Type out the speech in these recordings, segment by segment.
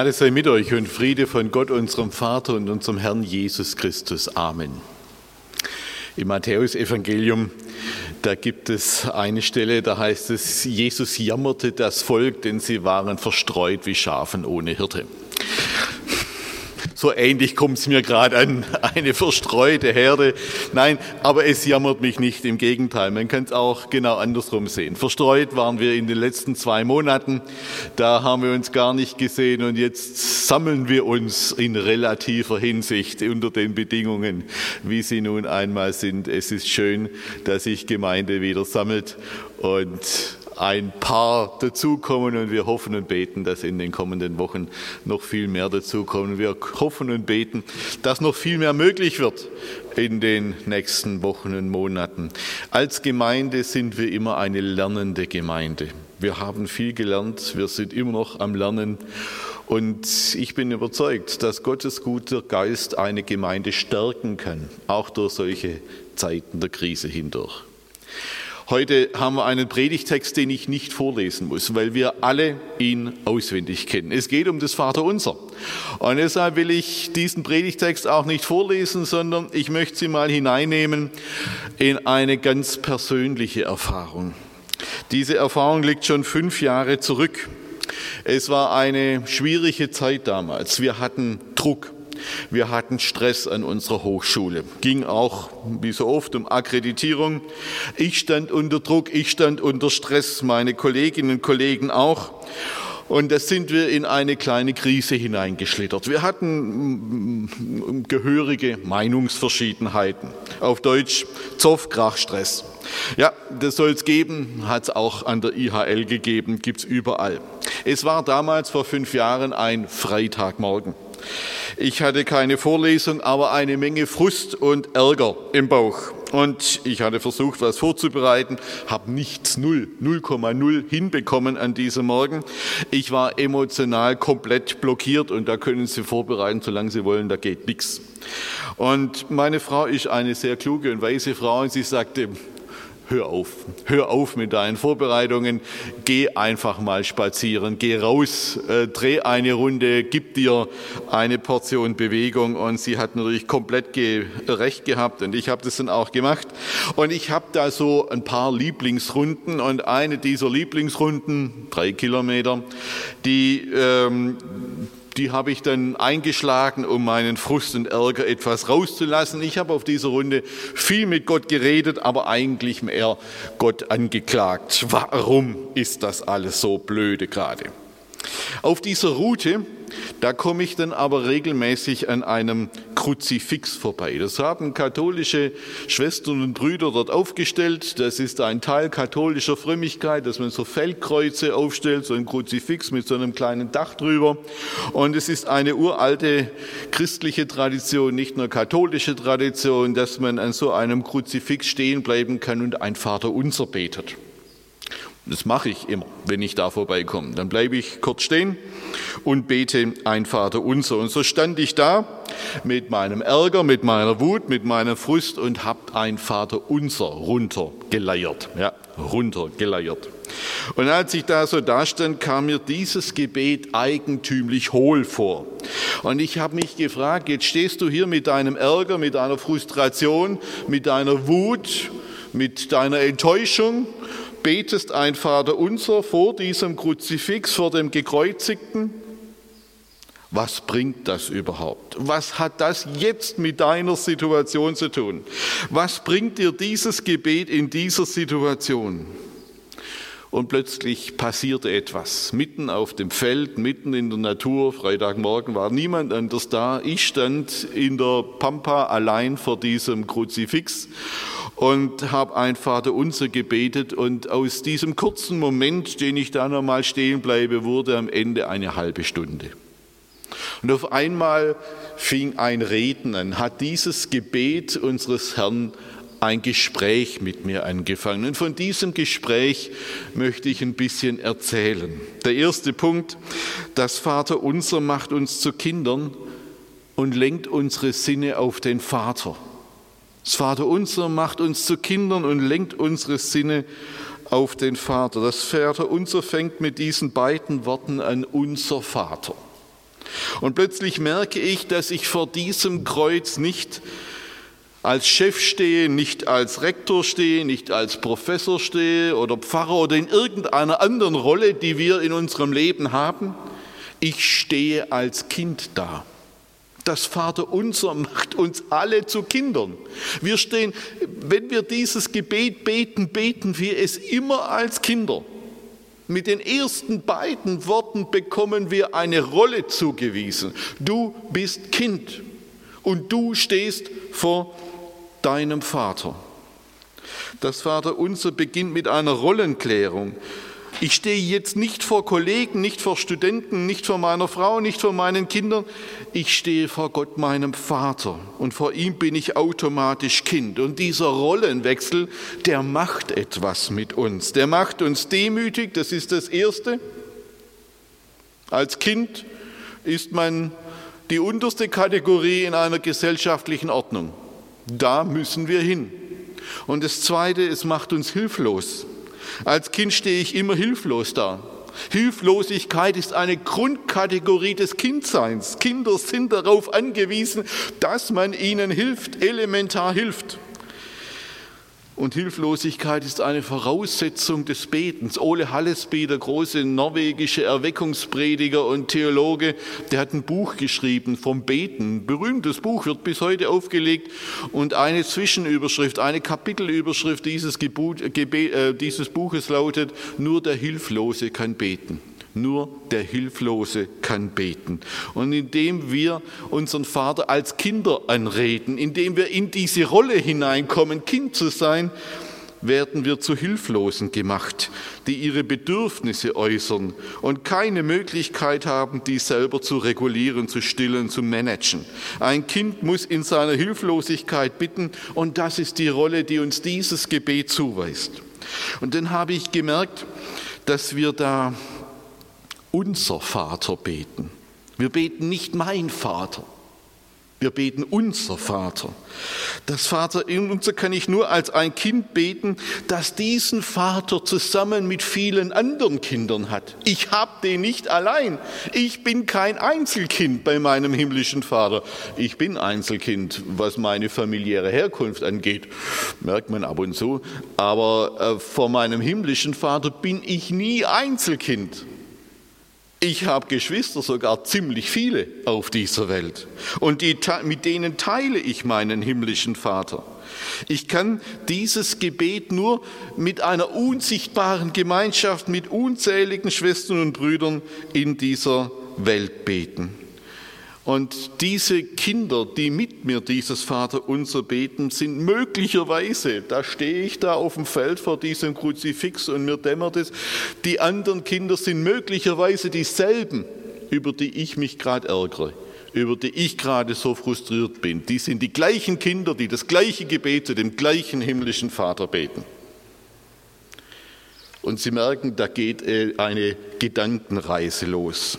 Gnade sei mit euch und Friede von Gott, unserem Vater und unserem Herrn Jesus Christus. Amen. Im Matthäusevangelium, da gibt es eine Stelle, da heißt es, Jesus jammerte das Volk, denn sie waren verstreut wie Schafen ohne Hirte. So ähnlich kommt es mir gerade an, eine verstreute Herde. Nein, aber es jammert mich nicht, im Gegenteil. Man kann es auch genau andersrum sehen. Verstreut waren wir in den letzten zwei Monaten, da haben wir uns gar nicht gesehen und jetzt sammeln wir uns in relativer Hinsicht unter den Bedingungen, wie sie nun einmal sind. Es ist schön, dass sich Gemeinde wieder sammelt und ein paar dazukommen und wir hoffen und beten, dass in den kommenden Wochen noch viel mehr dazukommen. Wir hoffen und beten, dass noch viel mehr möglich wird in den nächsten Wochen und Monaten. Als Gemeinde sind wir immer eine lernende Gemeinde. Wir haben viel gelernt, wir sind immer noch am Lernen. Und ich bin überzeugt, dass Gottes guter Geist eine Gemeinde stärken kann, auch durch solche Zeiten der Krise hindurch. Heute haben wir einen Predigtext, den ich nicht vorlesen muss, weil wir alle ihn auswendig kennen. Es geht um das Vaterunser. Und deshalb will ich diesen Predigtext auch nicht vorlesen, sondern ich möchte Sie mal hineinnehmen in eine ganz persönliche Erfahrung. Diese Erfahrung liegt schon fünf Jahre zurück. Es war eine schwierige Zeit damals. Wir hatten Druck. Wir hatten Stress an unserer Hochschule. Ging auch, wie so oft, um Akkreditierung. Ich stand unter Druck, ich stand unter Stress, meine Kolleginnen und Kollegen auch. Und da sind wir in eine kleine Krise hineingeschlittert. Wir hatten mm, gehörige Meinungsverschiedenheiten. Auf Deutsch Zoff, Krach, Stress. Ja, das soll es geben, hat es auch an der IHL gegeben, gibt es überall. Es war damals vor fünf Jahren ein Freitagmorgen. Ich hatte keine Vorlesung, aber eine Menge Frust und Ärger im Bauch. Und ich hatte versucht, was vorzubereiten, habe nichts, null, 0,0 hinbekommen an diesem Morgen. Ich war emotional komplett blockiert und da können Sie vorbereiten, solange Sie wollen, da geht nichts. Und meine Frau ist eine sehr kluge und weise Frau und sie sagte, hör auf, hör auf mit deinen Vorbereitungen, geh einfach mal spazieren, geh raus, äh, dreh eine Runde, gib dir eine Portion Bewegung. Und sie hat natürlich komplett ge recht gehabt. Und ich habe das dann auch gemacht. Und ich habe da so ein paar Lieblingsrunden. Und eine dieser Lieblingsrunden, drei Kilometer, die ähm, die habe ich dann eingeschlagen, um meinen Frust und Ärger etwas rauszulassen. Ich habe auf dieser Runde viel mit Gott geredet, aber eigentlich mehr Gott angeklagt. Warum ist das alles so blöde gerade? Auf dieser Route da komme ich dann aber regelmäßig an einem Kruzifix vorbei. Das haben katholische Schwestern und Brüder dort aufgestellt. Das ist ein Teil katholischer Frömmigkeit, dass man so Feldkreuze aufstellt, so ein Kruzifix mit so einem kleinen Dach drüber. Und es ist eine uralte christliche Tradition, nicht nur katholische Tradition, dass man an so einem Kruzifix stehen bleiben kann und ein Vater unser betet. Das mache ich immer, wenn ich da vorbeikomme. Dann bleibe ich kurz stehen und bete ein Vater unser. Und so stand ich da mit meinem Ärger, mit meiner Wut, mit meiner Frust und habe ein Vater unser runtergeleiert. Ja, runtergeleiert. Und als ich da so dastand, kam mir dieses Gebet eigentümlich hohl vor. Und ich habe mich gefragt, jetzt stehst du hier mit deinem Ärger, mit deiner Frustration, mit deiner Wut, mit deiner Enttäuschung betest ein Vater unser vor diesem Kruzifix, vor dem Gekreuzigten. Was bringt das überhaupt? Was hat das jetzt mit deiner Situation zu tun? Was bringt dir dieses Gebet in dieser Situation? Und plötzlich passierte etwas. Mitten auf dem Feld, mitten in der Natur, Freitagmorgen war niemand anders da. Ich stand in der Pampa allein vor diesem Kruzifix und habe ein Vater unser gebetet und aus diesem kurzen Moment, den ich da nochmal stehen bleibe, wurde am Ende eine halbe Stunde. Und auf einmal fing ein Reden an, hat dieses Gebet unseres Herrn ein Gespräch mit mir angefangen. Und von diesem Gespräch möchte ich ein bisschen erzählen. Der erste Punkt, das Vater unser macht uns zu Kindern und lenkt unsere Sinne auf den Vater. Das Vater unser macht uns zu Kindern und lenkt unsere Sinne auf den Vater. Das Vater unser fängt mit diesen beiden Worten an, unser Vater. Und plötzlich merke ich, dass ich vor diesem Kreuz nicht als Chef stehe, nicht als Rektor stehe, nicht als Professor stehe oder Pfarrer oder in irgendeiner anderen Rolle, die wir in unserem Leben haben. Ich stehe als Kind da. Das Vater unser macht uns alle zu Kindern. Wir stehen, wenn wir dieses Gebet beten, beten wir es immer als Kinder. Mit den ersten beiden Worten bekommen wir eine Rolle zugewiesen. Du bist Kind und du stehst vor deinem Vater. Das Vaterunser beginnt mit einer Rollenklärung. Ich stehe jetzt nicht vor Kollegen, nicht vor Studenten, nicht vor meiner Frau, nicht vor meinen Kindern. Ich stehe vor Gott, meinem Vater. Und vor ihm bin ich automatisch Kind. Und dieser Rollenwechsel, der macht etwas mit uns. Der macht uns demütig, das ist das Erste. Als Kind ist man die unterste Kategorie in einer gesellschaftlichen Ordnung. Da müssen wir hin. Und das Zweite, es macht uns hilflos. Als Kind stehe ich immer hilflos da. Hilflosigkeit ist eine Grundkategorie des Kindseins. Kinder sind darauf angewiesen, dass man ihnen hilft, elementar hilft. Und Hilflosigkeit ist eine Voraussetzung des Betens. Ole Hallesby, der große norwegische Erweckungsprediger und Theologe, der hat ein Buch geschrieben vom Beten. Ein berühmtes Buch wird bis heute aufgelegt. Und eine Zwischenüberschrift, eine Kapitelüberschrift dieses, Gebot, äh, dieses Buches lautet, nur der Hilflose kann beten. Nur der Hilflose kann beten. Und indem wir unseren Vater als Kinder anreden, indem wir in diese Rolle hineinkommen, Kind zu sein, werden wir zu Hilflosen gemacht, die ihre Bedürfnisse äußern und keine Möglichkeit haben, die selber zu regulieren, zu stillen, zu managen. Ein Kind muss in seiner Hilflosigkeit bitten und das ist die Rolle, die uns dieses Gebet zuweist. Und dann habe ich gemerkt, dass wir da unser Vater beten. Wir beten nicht mein Vater. Wir beten unser Vater. Das Vater in unser kann ich nur als ein Kind beten, das diesen Vater zusammen mit vielen anderen Kindern hat. Ich habe den nicht allein. Ich bin kein Einzelkind bei meinem himmlischen Vater. Ich bin Einzelkind, was meine familiäre Herkunft angeht. Merkt man ab und zu. Aber äh, vor meinem himmlischen Vater bin ich nie Einzelkind. Ich habe Geschwister, sogar ziemlich viele auf dieser Welt. Und die, mit denen teile ich meinen himmlischen Vater. Ich kann dieses Gebet nur mit einer unsichtbaren Gemeinschaft, mit unzähligen Schwestern und Brüdern in dieser Welt beten. Und diese Kinder, die mit mir dieses Vaterunser beten, sind möglicherweise, da stehe ich da auf dem Feld vor diesem Kruzifix und mir dämmert es, die anderen Kinder sind möglicherweise dieselben, über die ich mich gerade ärgere, über die ich gerade so frustriert bin. Die sind die gleichen Kinder, die das gleiche Gebet zu dem gleichen himmlischen Vater beten. Und Sie merken, da geht äh, eine Gedankenreise los.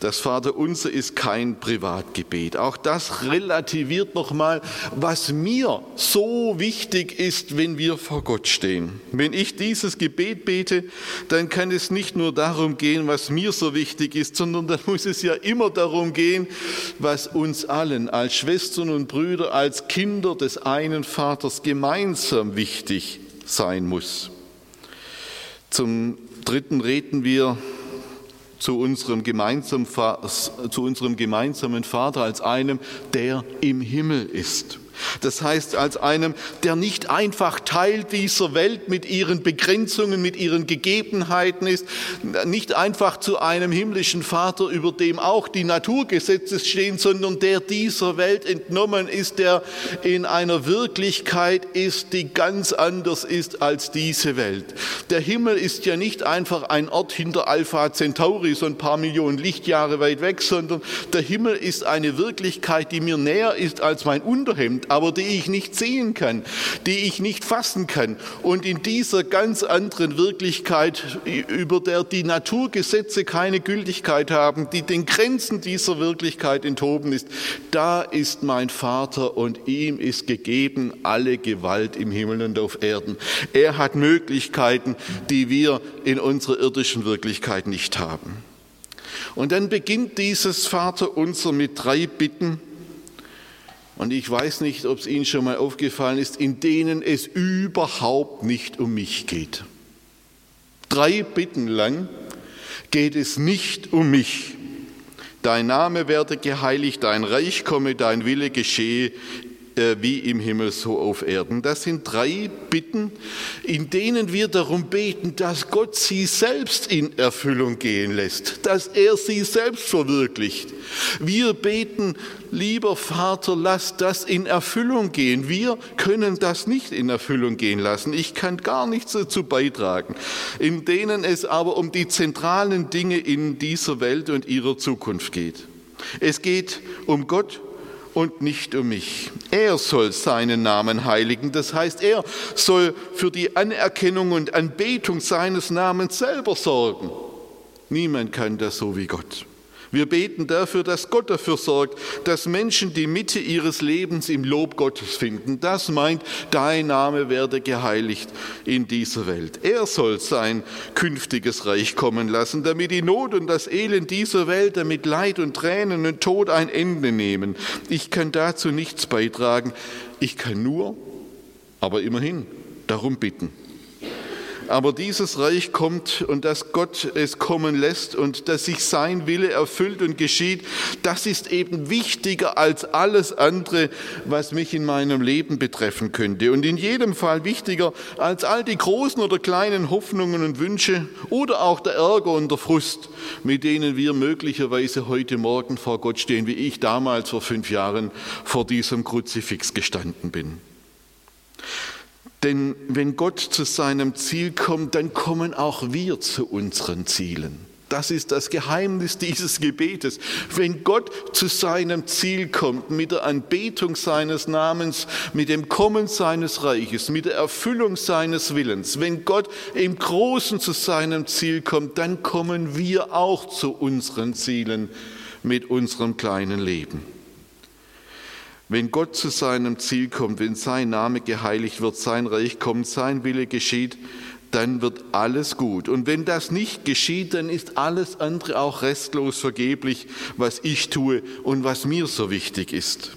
Das Vaterunser ist kein Privatgebet. Auch das relativiert nochmal, was mir so wichtig ist, wenn wir vor Gott stehen. Wenn ich dieses Gebet bete, dann kann es nicht nur darum gehen, was mir so wichtig ist, sondern dann muss es ja immer darum gehen, was uns allen als Schwestern und Brüder, als Kinder des einen Vaters gemeinsam wichtig sein muss. Zum Dritten reden wir zu unserem, gemeinsamen, Vater als einem, der im Himmel ist. Das heißt, als einem, der nicht einfach Teil dieser Welt mit ihren Begrenzungen, mit ihren Gegebenheiten ist, nicht einfach zu einem himmlischen Vater, über dem auch die Naturgesetze stehen, sondern der dieser Welt entnommen ist, der in einer Wirklichkeit ist, die ganz anders ist als diese Welt. Der Himmel ist ja nicht einfach ein Ort hinter Alpha Centauri, so ein paar Millionen Lichtjahre weit weg, sondern der Himmel ist eine Wirklichkeit, die mir näher ist als mein Unterhemd aber die ich nicht sehen kann, die ich nicht fassen kann. Und in dieser ganz anderen Wirklichkeit, über der die Naturgesetze keine Gültigkeit haben, die den Grenzen dieser Wirklichkeit enthoben ist, da ist mein Vater und ihm ist gegeben alle Gewalt im Himmel und auf Erden. Er hat Möglichkeiten, die wir in unserer irdischen Wirklichkeit nicht haben. Und dann beginnt dieses Vaterunser mit drei Bitten, und ich weiß nicht, ob es Ihnen schon mal aufgefallen ist, in denen es überhaupt nicht um mich geht. Drei Bitten lang geht es nicht um mich. Dein Name werde geheiligt, dein Reich komme, dein Wille geschehe äh, wie im Himmel so auf Erden. Das sind drei Bitten, in denen wir darum beten, dass Gott sie selbst in Erfüllung gehen lässt, dass er sie selbst verwirklicht. Wir beten, lieber Vater, lass das in Erfüllung gehen. Wir können das nicht in Erfüllung gehen lassen. Ich kann gar nichts dazu beitragen, in denen es aber um die zentralen Dinge in dieser Welt und ihrer Zukunft geht. Es geht um Gott und nicht um mich. Er soll seinen Namen heiligen, das heißt, er soll für die Anerkennung und Anbetung seines Namens selber sorgen. Niemand kann das so wie Gott. Wir beten dafür, dass Gott dafür sorgt, dass Menschen die Mitte ihres Lebens im Lob Gottes finden. Das meint, dein Name werde geheiligt in dieser Welt. Er soll sein künftiges Reich kommen lassen, damit die Not und das Elend dieser Welt, damit Leid und Tränen und Tod ein Ende nehmen. Ich kann dazu nichts beitragen. Ich kann nur, aber immerhin, darum bitten. Aber dieses Reich kommt und dass Gott es kommen lässt und dass sich sein Wille erfüllt und geschieht, das ist eben wichtiger als alles andere, was mich in meinem Leben betreffen könnte. Und in jedem Fall wichtiger als all die großen oder kleinen Hoffnungen und Wünsche oder auch der Ärger und der Frust, mit denen wir möglicherweise heute Morgen vor Gott stehen, wie ich damals vor fünf Jahren vor diesem Kruzifix gestanden bin. Denn wenn Gott zu seinem Ziel kommt, dann kommen auch wir zu unseren Zielen. Das ist das Geheimnis dieses Gebetes. Wenn Gott zu seinem Ziel kommt, mit der Anbetung seines Namens, mit dem Kommen seines Reiches, mit der Erfüllung seines Willens, wenn Gott im Großen zu seinem Ziel kommt, dann kommen wir auch zu unseren Zielen mit unserem kleinen Leben. Wenn Gott zu seinem Ziel kommt, wenn sein Name geheiligt wird, sein Reich kommt, sein Wille geschieht, dann wird alles gut. Und wenn das nicht geschieht, dann ist alles andere auch restlos vergeblich, was ich tue und was mir so wichtig ist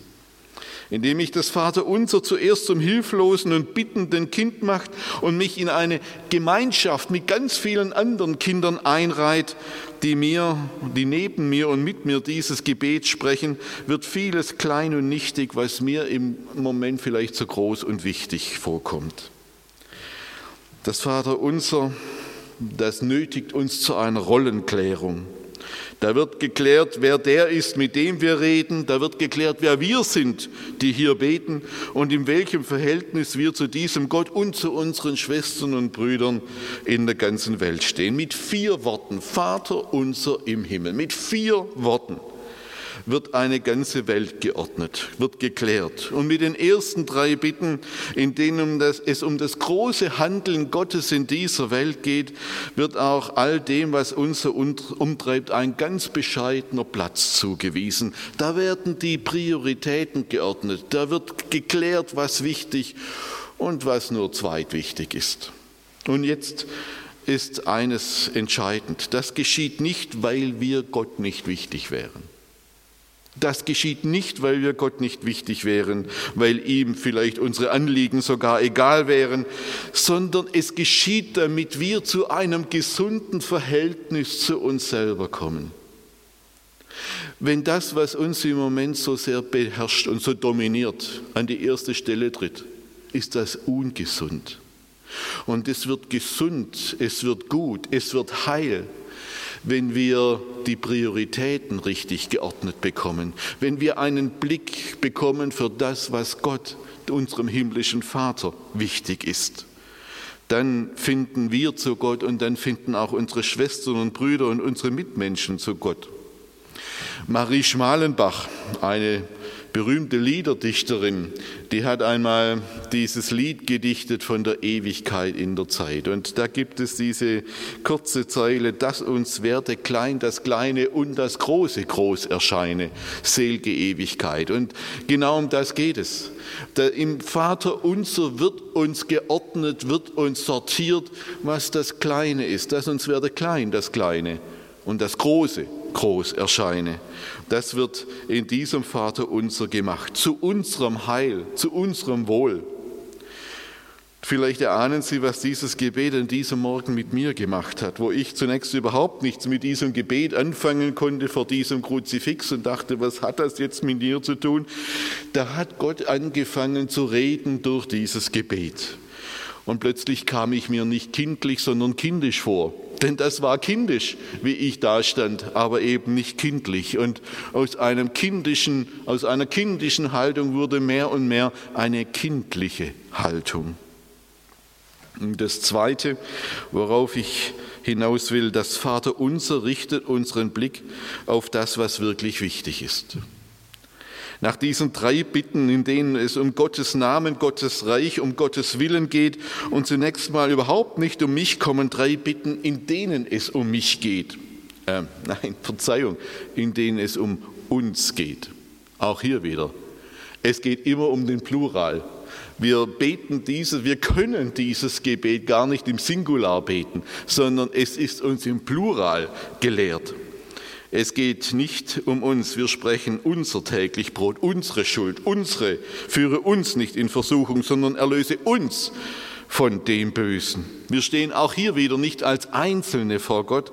indem ich das Vaterunser zuerst zum hilflosen und bittenden Kind macht und mich in eine Gemeinschaft mit ganz vielen anderen Kindern einreiht, die mir, die neben mir und mit mir dieses Gebet sprechen, wird vieles klein und nichtig, was mir im Moment vielleicht so groß und wichtig vorkommt. Das Vaterunser, das nötigt uns zu einer Rollenklärung. Da wird geklärt, wer der ist, mit dem wir reden. Da wird geklärt, wer wir sind, die hier beten und in welchem Verhältnis wir zu diesem Gott und zu unseren Schwestern und Brüdern in der ganzen Welt stehen. Mit vier Worten. Vater unser im Himmel. Mit vier Worten wird eine ganze Welt geordnet, wird geklärt. Und mit den ersten drei Bitten, in denen es um das große Handeln Gottes in dieser Welt geht, wird auch all dem, was uns so umtreibt, ein ganz bescheidener Platz zugewiesen. Da werden die Prioritäten geordnet, da wird geklärt, was wichtig und was nur zweitwichtig ist. Und jetzt ist eines entscheidend. Das geschieht nicht, weil wir Gott nicht wichtig wären. Das geschieht nicht, weil wir Gott nicht wichtig wären, weil ihm vielleicht unsere Anliegen sogar egal wären, sondern es geschieht, damit wir zu einem gesunden Verhältnis zu uns selber kommen. Wenn das, was uns im Moment so sehr beherrscht und so dominiert, an die erste Stelle tritt, ist das ungesund. Und es wird gesund, es wird gut, es wird heil, wenn wir die Prioritäten richtig geordnet bekommen, wenn wir einen Blick bekommen für das, was Gott, unserem himmlischen Vater, wichtig ist. Dann finden wir zu Gott und dann finden auch unsere Schwestern und Brüder und unsere Mitmenschen zu Gott. Marie Schmalenbach, eine berühmte Liederdichterin, die hat einmal dieses Lied gedichtet von der Ewigkeit in der Zeit. Und da gibt es diese kurze Zeile, dass uns werde klein das Kleine und das Große groß erscheine, selge Ewigkeit. Und genau um das geht es. Da Im Vater unser wird uns geordnet, wird uns sortiert, was das Kleine ist, dass uns werde klein das Kleine und das Große groß erscheine. Das wird in diesem Vater unser gemacht, zu unserem Heil, zu unserem Wohl. Vielleicht erahnen Sie, was dieses Gebet an diesem Morgen mit mir gemacht hat, wo ich zunächst überhaupt nichts mit diesem Gebet anfangen konnte vor diesem Kruzifix und dachte, was hat das jetzt mit dir zu tun? Da hat Gott angefangen zu reden durch dieses Gebet. Und plötzlich kam ich mir nicht kindlich, sondern kindisch vor. Denn das war kindisch, wie ich da stand, aber eben nicht kindlich. Und aus, einem kindischen, aus einer kindischen Haltung wurde mehr und mehr eine kindliche Haltung. Und das Zweite, worauf ich hinaus will, das Vaterunser richtet unseren Blick auf das, was wirklich wichtig ist. Nach diesen drei Bitten, in denen es um Gottes Namen, Gottes Reich, um Gottes Willen geht und zunächst mal überhaupt nicht um mich, kommen drei Bitten, in denen es um mich geht. Äh, nein, Verzeihung, in denen es um uns geht. Auch hier wieder. Es geht immer um den Plural. Wir beten dieses, wir können dieses Gebet gar nicht im Singular beten, sondern es ist uns im Plural gelehrt. Es geht nicht um uns, wir sprechen unser täglich Brot, unsere Schuld, unsere, führe uns nicht in Versuchung, sondern erlöse uns von dem Bösen. Wir stehen auch hier wieder nicht als Einzelne vor Gott,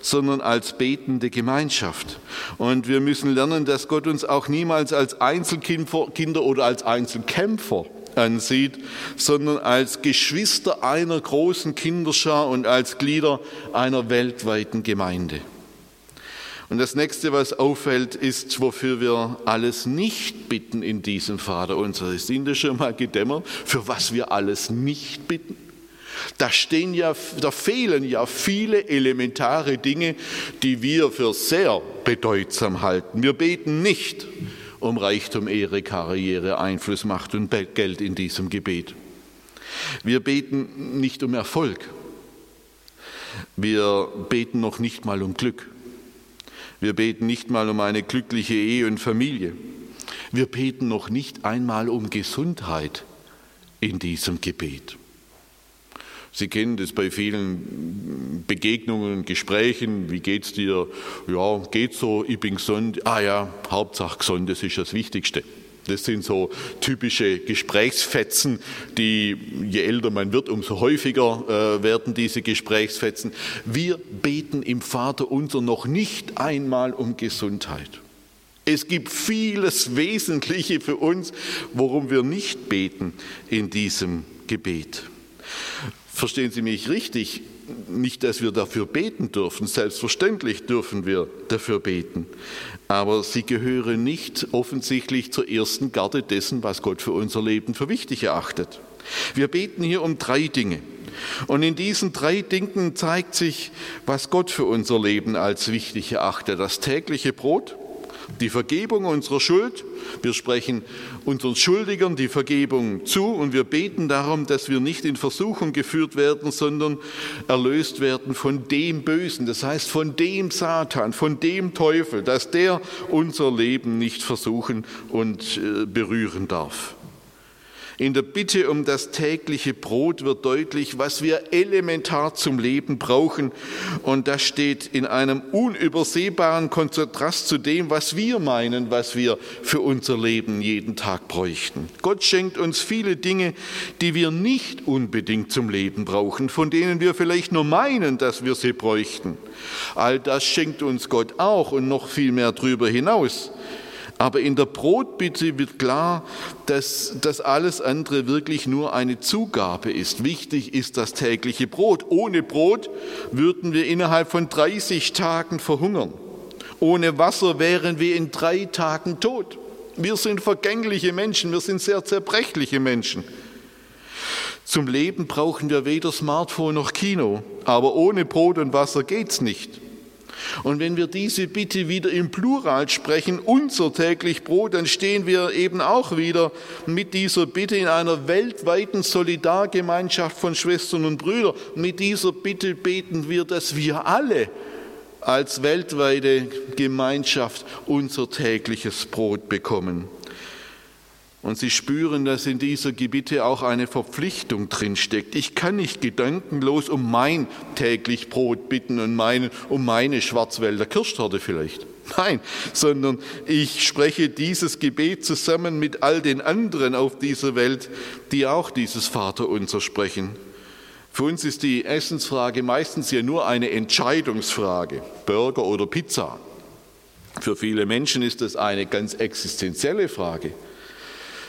sondern als betende Gemeinschaft. Und wir müssen lernen, dass Gott uns auch niemals als Einzelkinder oder als Einzelkämpfer ansieht, sondern als Geschwister einer großen Kinderschar und als Glieder einer weltweiten Gemeinde. Und das nächste, was auffällt, ist, wofür wir alles nicht bitten in diesem Vater unser. Ist Ihnen das schon mal gedämmert, für was wir alles nicht bitten? Da stehen ja, da fehlen ja viele elementare Dinge, die wir für sehr bedeutsam halten. Wir beten nicht um Reichtum, Ehre, Karriere, Einfluss, Macht und Geld in diesem Gebet. Wir beten nicht um Erfolg. Wir beten noch nicht mal um Glück. Wir beten nicht mal um eine glückliche Ehe und Familie. Wir beten noch nicht einmal um Gesundheit in diesem Gebet. Sie kennen das bei vielen Begegnungen, Gesprächen. Wie geht's dir? Ja, geht so, ich bin gesund. Ah ja, Hauptsache gesund, das ist das Wichtigste. Das sind so typische Gesprächsfetzen, die je älter man wird, umso häufiger äh, werden diese Gesprächsfetzen. Wir beten im Vater unser noch nicht einmal um Gesundheit. Es gibt vieles Wesentliche für uns, worum wir nicht beten in diesem Gebet. Verstehen Sie mich richtig? Nicht, dass wir dafür beten dürfen, selbstverständlich dürfen wir dafür beten, aber sie gehören nicht offensichtlich zur ersten Garde dessen, was Gott für unser Leben für wichtig erachtet. Wir beten hier um drei Dinge. Und in diesen drei Dingen zeigt sich, was Gott für unser Leben als wichtig erachtet. Das tägliche Brot, die Vergebung unserer Schuld. Wir sprechen unseren Schuldigern die Vergebung zu und wir beten darum, dass wir nicht in Versuchung geführt werden, sondern erlöst werden von dem Bösen, das heißt von dem Satan, von dem Teufel, dass der unser Leben nicht versuchen und äh, berühren darf. In der Bitte um das tägliche Brot wird deutlich, was wir elementar zum Leben brauchen. Und das steht in einem unübersehbaren Kontrast zu dem, was wir meinen, was wir für unser Leben jeden Tag bräuchten. Gott schenkt uns viele Dinge, die wir nicht unbedingt zum Leben brauchen, von denen wir vielleicht nur meinen, dass wir sie bräuchten. All das schenkt uns Gott auch und noch viel mehr darüber hinaus. Aber in der Brotbitte wird klar, dass das alles andere wirklich nur eine Zugabe ist. Wichtig ist das tägliche Brot. Ohne Brot würden wir innerhalb von 30 Tagen verhungern. Ohne Wasser wären wir in drei Tagen tot. Wir sind vergängliche Menschen, wir sind sehr zerbrechliche Menschen. Zum Leben brauchen wir weder Smartphone noch Kino, aber ohne Brot und Wasser geht's nicht. Und wenn wir diese Bitte wieder im Plural sprechen, unser täglich Brot, dann stehen wir eben auch wieder mit dieser Bitte in einer weltweiten Solidargemeinschaft von Schwestern und Brüdern. Mit dieser Bitte beten wir, dass wir alle als weltweite Gemeinschaft unser tägliches Brot bekommen. Und sie spüren, dass in dieser Gebiete auch eine Verpflichtung drinsteckt. Ich kann nicht gedankenlos um mein täglich Brot bitten und meinen, um meine Schwarzwälder Kirschtorte vielleicht. Nein, sondern ich spreche dieses Gebet zusammen mit all den anderen auf dieser Welt, die auch dieses Vaterunser sprechen. Für uns ist die Essensfrage meistens ja nur eine Entscheidungsfrage, Burger oder Pizza. Für viele Menschen ist das eine ganz existenzielle Frage.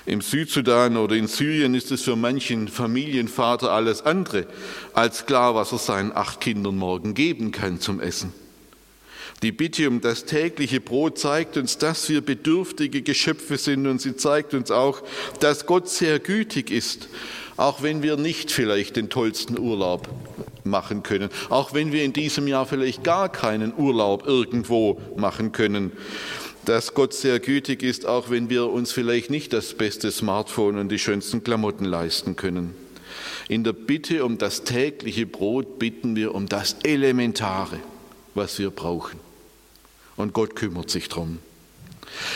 Im Südsudan oder in Syrien ist es für manchen Familienvater alles andere als klar, was er seinen acht Kindern morgen geben kann zum Essen. Die Bitte um das tägliche Brot zeigt uns, dass wir bedürftige Geschöpfe sind und sie zeigt uns auch, dass Gott sehr gütig ist, auch wenn wir nicht vielleicht den tollsten Urlaub machen können, auch wenn wir in diesem Jahr vielleicht gar keinen Urlaub irgendwo machen können dass Gott sehr gütig ist, auch wenn wir uns vielleicht nicht das beste Smartphone und die schönsten Klamotten leisten können. In der Bitte um das tägliche Brot bitten wir um das Elementare, was wir brauchen. Und Gott kümmert sich darum.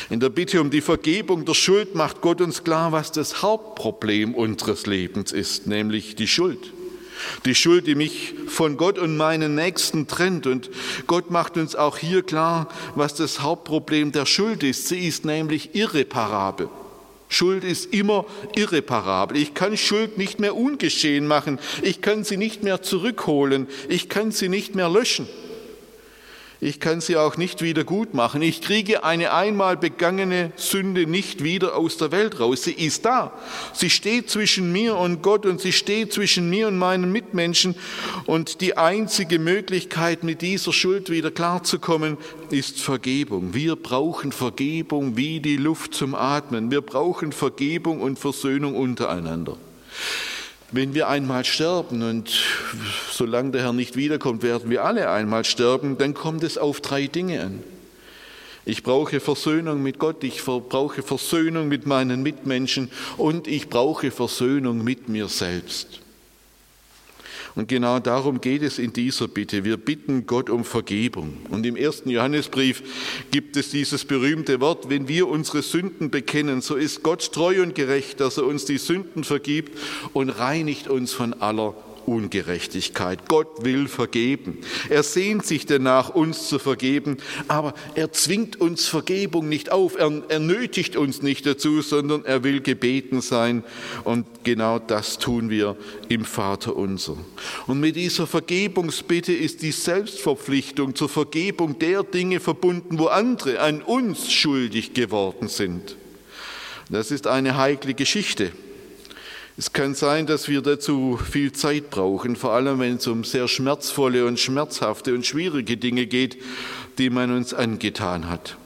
In der Bitte um die Vergebung der Schuld macht Gott uns klar, was das Hauptproblem unseres Lebens ist, nämlich die Schuld. Die Schuld, die mich von Gott und meinen Nächsten trennt. Und Gott macht uns auch hier klar, was das Hauptproblem der Schuld ist. Sie ist nämlich irreparabel. Schuld ist immer irreparabel. Ich kann Schuld nicht mehr ungeschehen machen. Ich kann sie nicht mehr zurückholen. Ich kann sie nicht mehr löschen. Ich kann sie auch nicht wieder gut machen. Ich kriege eine einmal begangene Sünde nicht wieder aus der Welt raus. Sie ist da. Sie steht zwischen mir und Gott und sie steht zwischen mir und meinen Mitmenschen. Und die einzige Möglichkeit, mit dieser Schuld wieder klarzukommen, ist Vergebung. Wir brauchen Vergebung wie die Luft zum Atmen. Wir brauchen Vergebung und Versöhnung untereinander. Wenn wir einmal sterben, und solange der Herr nicht wiederkommt, werden wir alle einmal sterben, dann kommt es auf drei Dinge an. Ich brauche Versöhnung mit Gott, ich brauche Versöhnung mit meinen Mitmenschen und ich brauche Versöhnung mit mir selbst. Und genau darum geht es in dieser Bitte. Wir bitten Gott um Vergebung. Und im ersten Johannesbrief gibt es dieses berühmte Wort, wenn wir unsere Sünden bekennen, so ist Gott treu und gerecht, dass er uns die Sünden vergibt und reinigt uns von aller Ungerechtigkeit. Gott will vergeben. Er sehnt sich danach, uns zu vergeben, aber er zwingt uns Vergebung nicht auf, er, er nötigt uns nicht dazu, sondern er will gebeten sein. Und genau das tun wir im Vater unser. Und mit dieser Vergebungsbitte ist die Selbstverpflichtung zur Vergebung der Dinge verbunden, wo andere an uns schuldig geworden sind. Das ist eine heikle Geschichte. Es kann sein, dass wir dazu viel Zeit brauchen, vor allem wenn es um sehr schmerzvolle und schmerzhafte und schwierige Dinge geht, die man uns angetan hat.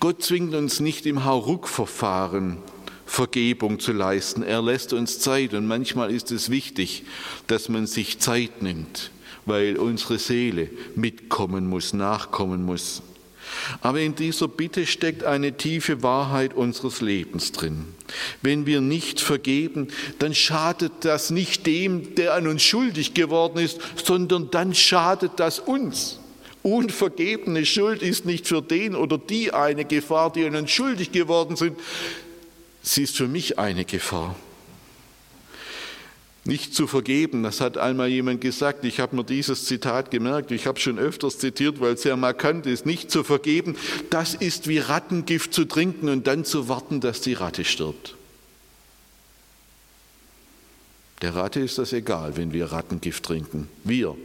Gott zwingt uns nicht im Hauruck-Verfahren Vergebung zu leisten. Er lässt uns Zeit und manchmal ist es wichtig, dass man sich Zeit nimmt, weil unsere Seele mitkommen muss, nachkommen muss. Aber in dieser Bitte steckt eine tiefe Wahrheit unseres Lebens drin. Wenn wir nicht vergeben, dann schadet das nicht dem, der an uns schuldig geworden ist, sondern dann schadet das uns. Unvergebene Schuld ist nicht für den oder die eine Gefahr, die an uns schuldig geworden sind. Sie ist für mich eine Gefahr. Nicht zu vergeben, das hat einmal jemand gesagt, ich habe mir dieses Zitat gemerkt, ich habe schon öfters zitiert, weil es sehr markant ist, nicht zu vergeben, das ist wie Rattengift zu trinken und dann zu warten, dass die Ratte stirbt. Der Ratte ist das egal, wenn wir Rattengift trinken. Wir,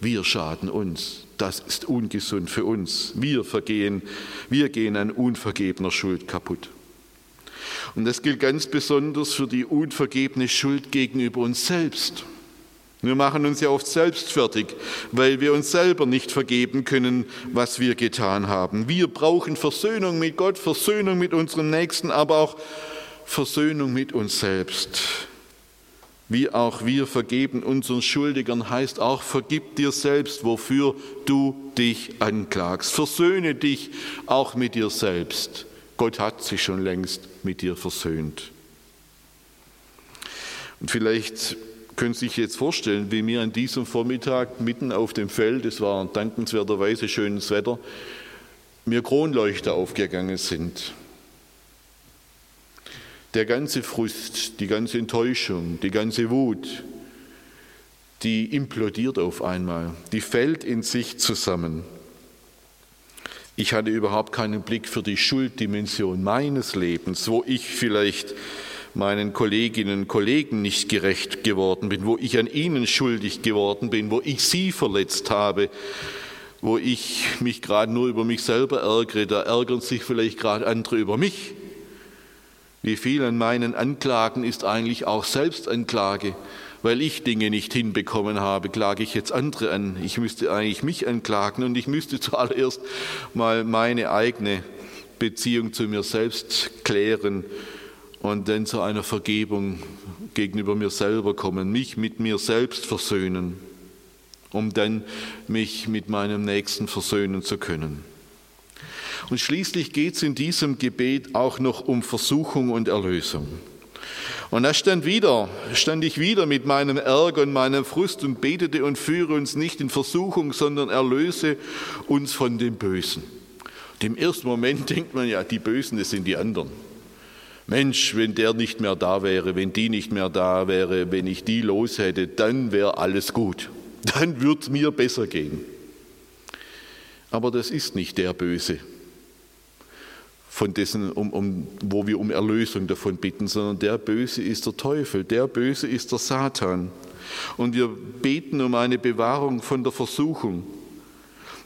wir schaden uns. Das ist ungesund für uns. Wir vergehen, wir gehen an unvergebener Schuld kaputt. Und das gilt ganz besonders für die unvergebene Schuld gegenüber uns selbst. Wir machen uns ja oft selbst fertig, weil wir uns selber nicht vergeben können, was wir getan haben. Wir brauchen Versöhnung mit Gott, Versöhnung mit unserem Nächsten, aber auch Versöhnung mit uns selbst. Wie auch wir vergeben unseren Schuldigern, heißt auch, vergib dir selbst, wofür du dich anklagst. Versöhne dich auch mit dir selbst. Gott hat sich schon längst mit dir versöhnt. Und vielleicht können Sie sich jetzt vorstellen, wie mir an diesem Vormittag mitten auf dem Feld, es war dankenswerterweise schönes Wetter, mir Kronleuchter aufgegangen sind der ganze Frust, die ganze Enttäuschung, die ganze Wut, die implodiert auf einmal, die fällt in sich zusammen. Ich hatte überhaupt keinen Blick für die Schulddimension meines Lebens, wo ich vielleicht meinen Kolleginnen und Kollegen nicht gerecht geworden bin, wo ich an ihnen schuldig geworden bin, wo ich sie verletzt habe, wo ich mich gerade nur über mich selber ärgere, da ärgern sich vielleicht gerade andere über mich. Wie viel an meinen Anklagen ist eigentlich auch Selbstanklage? Weil ich Dinge nicht hinbekommen habe, klage ich jetzt andere an. Ich müsste eigentlich mich anklagen und ich müsste zuallererst mal meine eigene Beziehung zu mir selbst klären und dann zu einer Vergebung gegenüber mir selber kommen, mich mit mir selbst versöhnen, um dann mich mit meinem Nächsten versöhnen zu können. Und schließlich geht es in diesem Gebet auch noch um Versuchung und Erlösung. Und da stand wieder, stand ich wieder mit meinem Ärger und meinem Frust und betete und führe uns nicht in Versuchung, sondern erlöse uns von dem Bösen. Und Im ersten Moment denkt man ja, die Bösen, das sind die anderen. Mensch, wenn der nicht mehr da wäre, wenn die nicht mehr da wäre, wenn ich die los hätte, dann wäre alles gut. Dann würde es mir besser gehen. Aber das ist nicht der Böse, von dessen, um, um, wo wir um Erlösung davon bitten, sondern der Böse ist der Teufel, der Böse ist der Satan. Und wir beten um eine Bewahrung von der Versuchung.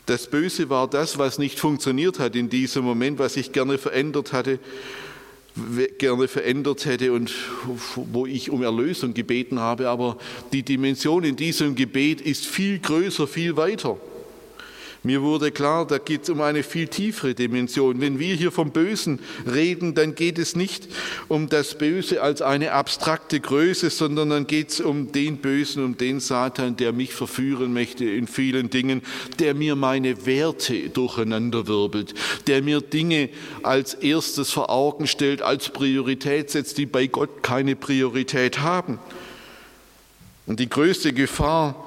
Das Böse war das, was nicht funktioniert hat in diesem Moment, was ich gerne verändert hatte, gerne verändert hätte und wo ich um Erlösung gebeten habe. Aber die Dimension in diesem Gebet ist viel größer, viel weiter. Mir wurde klar, da geht es um eine viel tiefere Dimension. Wenn wir hier vom Bösen reden, dann geht es nicht um das Böse als eine abstrakte Größe, sondern dann geht es um den Bösen, um den Satan, der mich verführen möchte in vielen Dingen, der mir meine Werte durcheinanderwirbelt, der mir Dinge als erstes vor Augen stellt, als Priorität setzt, die bei Gott keine Priorität haben. Und die größte Gefahr,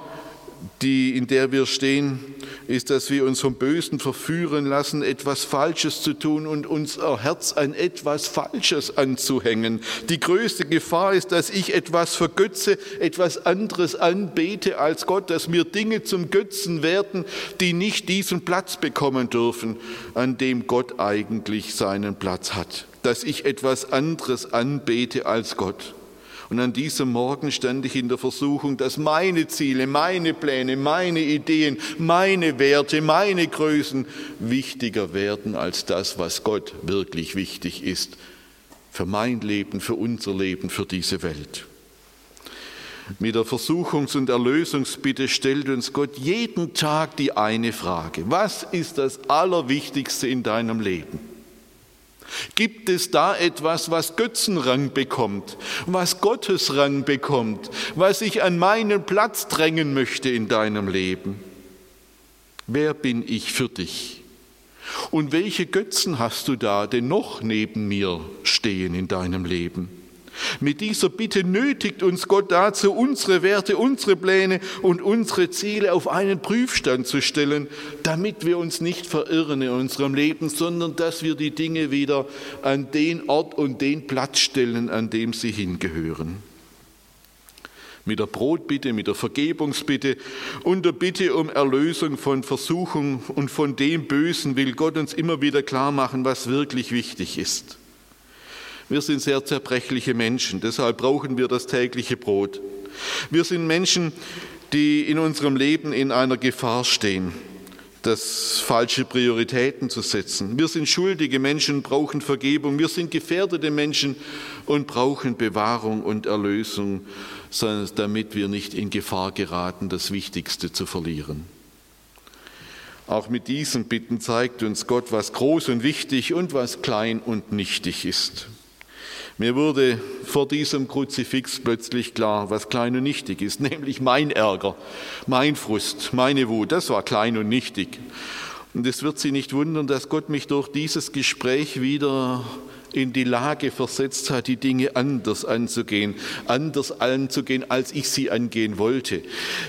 die, in der wir stehen, ist, dass wir uns vom Bösen verführen lassen, etwas Falsches zu tun und unser Herz an etwas Falsches anzuhängen. Die größte Gefahr ist, dass ich etwas vergötze, etwas anderes anbete als Gott, dass mir Dinge zum Götzen werden, die nicht diesen Platz bekommen dürfen, an dem Gott eigentlich seinen Platz hat. Dass ich etwas anderes anbete als Gott. Und an diesem Morgen stand ich in der Versuchung, dass meine Ziele, meine Pläne, meine Ideen, meine Werte, meine Größen wichtiger werden als das, was Gott wirklich wichtig ist. Für mein Leben, für unser Leben, für diese Welt. Mit der Versuchungs- und Erlösungsbitte stellt uns Gott jeden Tag die eine Frage. Was ist das Allerwichtigste in deinem Leben? Gibt es da etwas, was Götzenrang bekommt, was Gottesrang bekommt, was ich an meinen Platz drängen möchte in deinem Leben? Wer bin ich für dich? Und welche Götzen hast du da denn noch neben mir stehen in deinem Leben? Mit dieser Bitte nötigt uns Gott dazu, unsere Werte, unsere Pläne und unsere Ziele auf einen Prüfstand zu stellen, damit wir uns nicht verirren in unserem Leben, sondern dass wir die Dinge wieder an den Ort und den Platz stellen, an dem sie hingehören. mit der Brotbitte, mit der Vergebungsbitte und der Bitte um Erlösung von Versuchung und von dem Bösen will Gott uns immer wieder klar machen, was wirklich wichtig ist. Wir sind sehr zerbrechliche Menschen, deshalb brauchen wir das tägliche Brot. Wir sind Menschen, die in unserem Leben in einer Gefahr stehen, das falsche Prioritäten zu setzen. Wir sind schuldige Menschen, brauchen Vergebung. Wir sind gefährdete Menschen und brauchen Bewahrung und Erlösung damit wir nicht in Gefahr geraten, das Wichtigste zu verlieren. Auch mit diesen Bitten zeigt uns Gott, was groß und wichtig und was klein und nichtig ist. Mir wurde vor diesem Kruzifix plötzlich klar, was klein und nichtig ist, nämlich mein Ärger, mein Frust, meine Wut, das war klein und nichtig. Und es wird Sie nicht wundern, dass Gott mich durch dieses Gespräch wieder in die Lage versetzt hat, die Dinge anders anzugehen, anders anzugehen, als ich sie angehen wollte.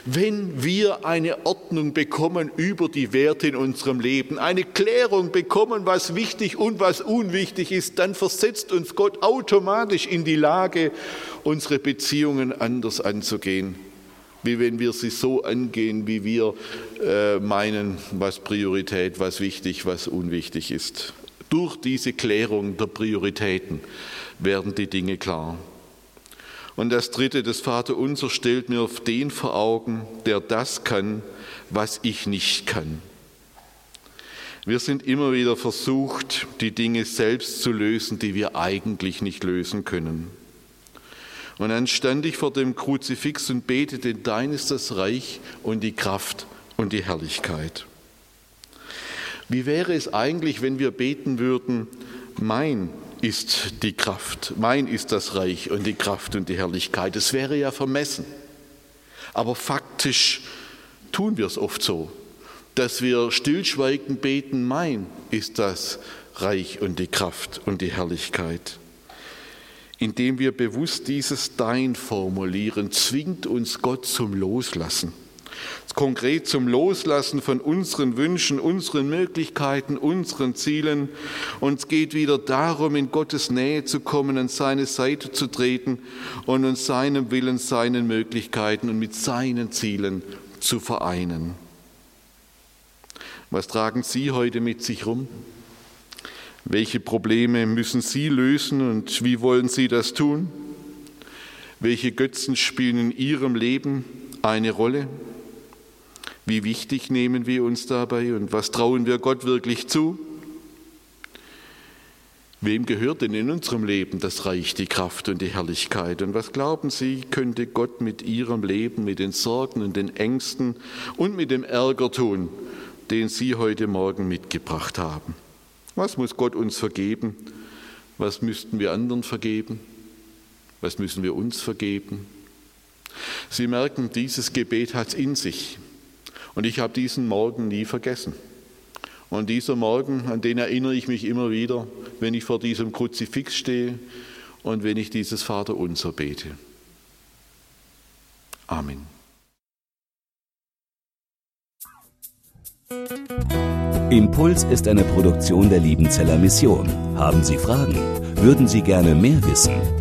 Wenn wir eine Ordnung bekommen über die Werte in unserem Leben, eine Klärung bekommen, was wichtig und was unwichtig ist, dann versetzt uns Gott automatisch in die Lage, unsere Beziehungen anders anzugehen wie wenn wir sie so angehen, wie wir äh, meinen, was Priorität, was wichtig, was unwichtig ist. Durch diese Klärung der Prioritäten werden die Dinge klar. Und das dritte, das Vaterunser stellt mir den vor Augen, der das kann, was ich nicht kann. Wir sind immer wieder versucht, die Dinge selbst zu lösen, die wir eigentlich nicht lösen können. Und dann stand ich vor dem Kruzifix und betete, dein ist das Reich und die Kraft und die Herrlichkeit. Wie wäre es eigentlich, wenn wir beten würden, mein ist die Kraft, mein ist das Reich und die Kraft und die Herrlichkeit. Es wäre ja vermessen. Aber faktisch tun wir es oft so, dass wir stillschweigend beten, mein ist das Reich und die Kraft und die Herrlichkeit. Indem wir bewusst dieses Dein formulieren, zwingt uns Gott zum Loslassen konkret zum Loslassen von unseren Wünschen, unseren Möglichkeiten, unseren Zielen. Uns geht wieder darum, in Gottes Nähe zu kommen, an seine Seite zu treten und uns seinem Willen, seinen Möglichkeiten und mit seinen Zielen zu vereinen. Was tragen Sie heute mit sich rum? Welche Probleme müssen Sie lösen und wie wollen Sie das tun? Welche Götzen spielen in Ihrem Leben eine Rolle? Wie wichtig nehmen wir uns dabei und was trauen wir Gott wirklich zu? Wem gehört denn in unserem Leben das Reich, die Kraft und die Herrlichkeit? Und was glauben Sie, könnte Gott mit Ihrem Leben, mit den Sorgen und den Ängsten und mit dem Ärger tun, den Sie heute Morgen mitgebracht haben? Was muss Gott uns vergeben? Was müssten wir anderen vergeben? Was müssen wir uns vergeben? Sie merken, dieses Gebet hat es in sich. Und ich habe diesen Morgen nie vergessen. Und dieser Morgen, an den erinnere ich mich immer wieder, wenn ich vor diesem Kruzifix stehe und wenn ich dieses Vaterunser bete. Amen. Impuls ist eine Produktion der Liebenzeller Mission. Haben Sie Fragen? Würden Sie gerne mehr wissen?